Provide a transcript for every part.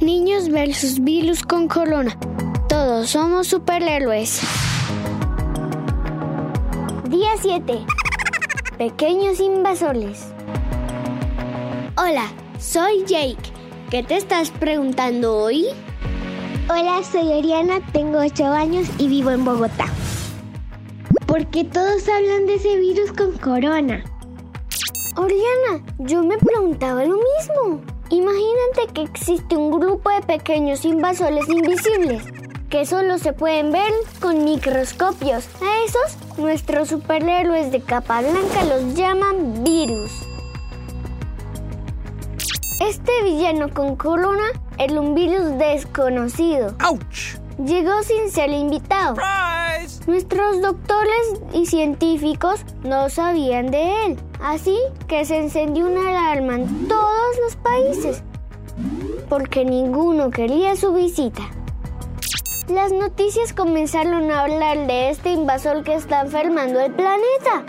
Niños versus virus con corona. Todos somos superhéroes. Día 7. Pequeños invasores. Hola, soy Jake. ¿Qué te estás preguntando hoy? Hola, soy Oriana, tengo 8 años y vivo en Bogotá. ¿Por qué todos hablan de ese virus con corona? Oriana, yo me preguntaba lo mismo. Imagínate que existe un grupo de pequeños invasores invisibles que solo se pueden ver con microscopios. A esos, nuestros superhéroes de capa blanca los llaman virus. Este villano con corona es un virus desconocido. ¡Auch! Llegó sin ser invitado. Nuestros doctores y científicos no sabían de él, así que se encendió una alarma en todos países, porque ninguno quería su visita. Las noticias comenzaron a hablar de este invasor que está enfermando el planeta.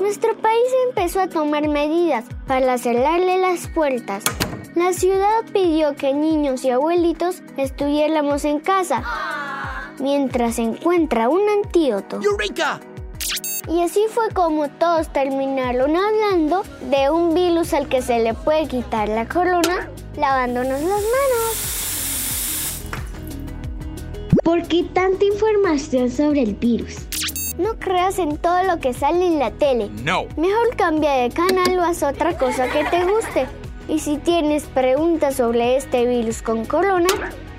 Nuestro país empezó a tomar medidas para cerrarle las puertas. La ciudad pidió que niños y abuelitos estuviéramos en casa mientras se encuentra un antídoto. ¡Eureka! Y así fue como todos terminaron hablando de un virus al que se le puede quitar la corona lavándonos las manos. ¿Por qué tanta información sobre el virus? No creas en todo lo que sale en la tele. No. Mejor cambia de canal o haz otra cosa que te guste. Y si tienes preguntas sobre este virus con corona,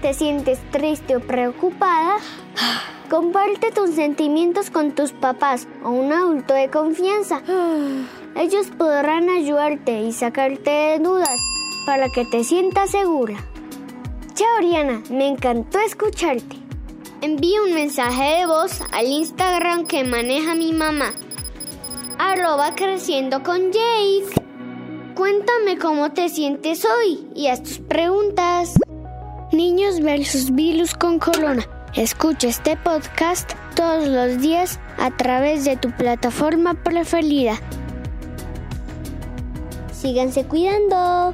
te sientes triste o preocupada, comparte tus sentimientos con tus papás o un adulto de confianza. Ellos podrán ayudarte y sacarte de dudas para que te sientas segura. Chao, Oriana, me encantó escucharte. Envía un mensaje de voz al Instagram que maneja mi mamá. Arroba creciendo con Jake. Cuéntame cómo te sientes hoy y haz tus preguntas. Niños versus virus con corona. Escucha este podcast todos los días a través de tu plataforma preferida. Síganse cuidando.